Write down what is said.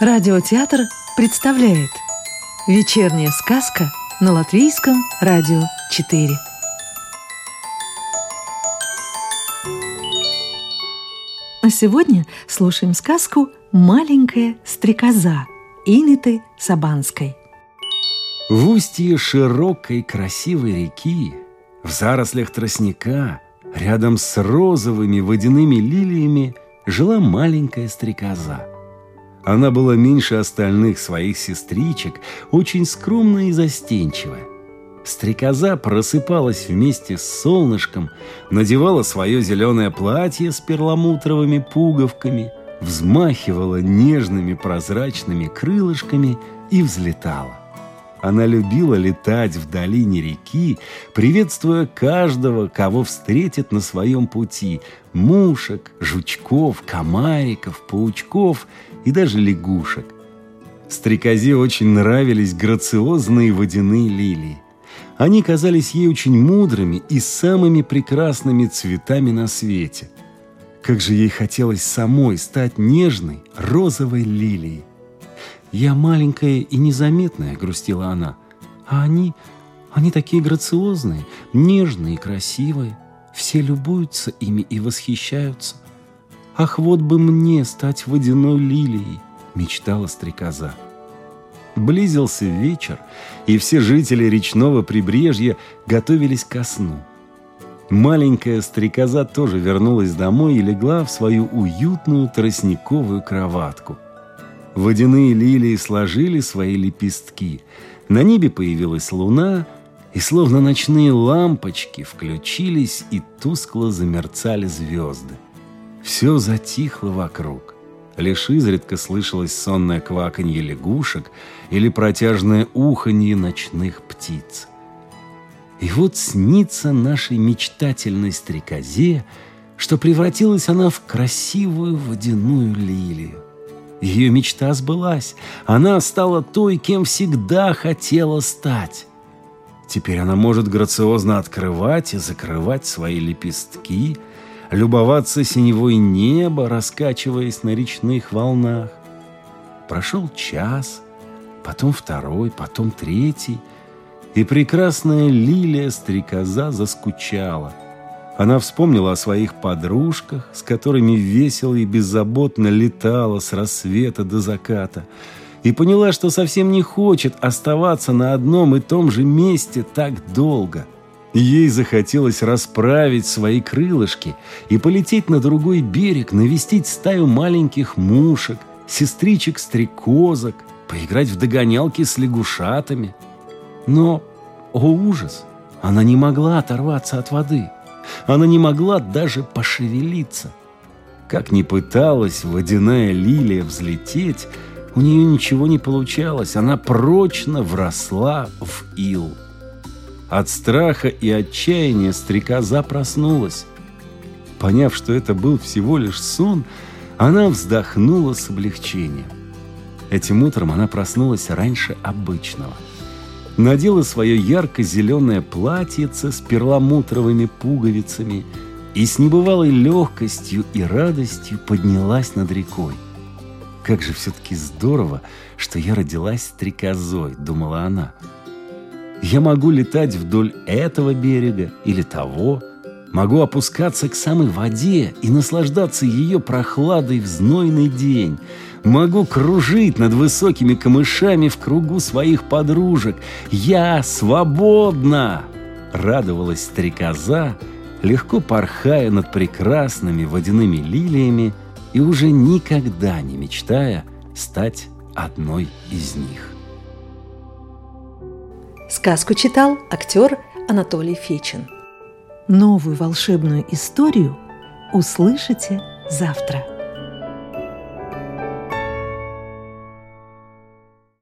Радиотеатр представляет Вечерняя сказка на Латвийском радио 4 А сегодня слушаем сказку «Маленькая стрекоза» Иниты Сабанской. В устье широкой красивой реки, в зарослях тростника, рядом с розовыми водяными лилиями жила маленькая стрекоза – она была меньше остальных своих сестричек, очень скромная и застенчивая. Стрекоза просыпалась вместе с солнышком, надевала свое зеленое платье с перламутровыми пуговками, взмахивала нежными прозрачными крылышками и взлетала. Она любила летать в долине реки, приветствуя каждого, кого встретит на своем пути – мушек, жучков, комариков, паучков и даже лягушек. Стрекозе очень нравились грациозные водяные лилии. Они казались ей очень мудрыми и самыми прекрасными цветами на свете. Как же ей хотелось самой стать нежной розовой лилией. «Я маленькая и незаметная», — грустила она. «А они, они такие грациозные, нежные и красивые. Все любуются ими и восхищаются. Ах, вот бы мне стать водяной лилией!» — мечтала стрекоза. Близился вечер, и все жители речного прибрежья готовились ко сну. Маленькая стрекоза тоже вернулась домой и легла в свою уютную тростниковую кроватку — Водяные лилии сложили свои лепестки. На небе появилась луна, и словно ночные лампочки включились и тускло замерцали звезды. Все затихло вокруг. Лишь изредка слышалось сонное кваканье лягушек или протяжное уханье ночных птиц. И вот снится нашей мечтательной стрекозе, что превратилась она в красивую водяную лилию. Ее мечта сбылась. Она стала той, кем всегда хотела стать. Теперь она может грациозно открывать и закрывать свои лепестки, любоваться синевой неба, раскачиваясь на речных волнах. Прошел час, потом второй, потом третий, и прекрасная лилия-стрекоза заскучала – она вспомнила о своих подружках, с которыми весело и беззаботно летала с рассвета до заката, и поняла, что совсем не хочет оставаться на одном и том же месте так долго. Ей захотелось расправить свои крылышки и полететь на другой берег, навестить стаю маленьких мушек, сестричек-стрекозок, поиграть в догонялки с лягушатами. Но, о ужас, она не могла оторваться от воды – она не могла даже пошевелиться. Как ни пыталась водяная лилия взлететь, у нее ничего не получалось. Она прочно вросла в ил. От страха и отчаяния стрекоза проснулась. Поняв, что это был всего лишь сон, она вздохнула с облегчением. Этим утром она проснулась раньше обычного – надела свое ярко-зеленое платьице с перламутровыми пуговицами и с небывалой легкостью и радостью поднялась над рекой. «Как же все-таки здорово, что я родилась стрекозой», — думала она. «Я могу летать вдоль этого берега или того, могу опускаться к самой воде и наслаждаться ее прохладой в знойный день, Могу кружить над высокими камышами в кругу своих подружек. Я свободна!» Радовалась стрекоза, легко порхая над прекрасными водяными лилиями и уже никогда не мечтая стать одной из них. Сказку читал актер Анатолий Фечин. Новую волшебную историю услышите завтра.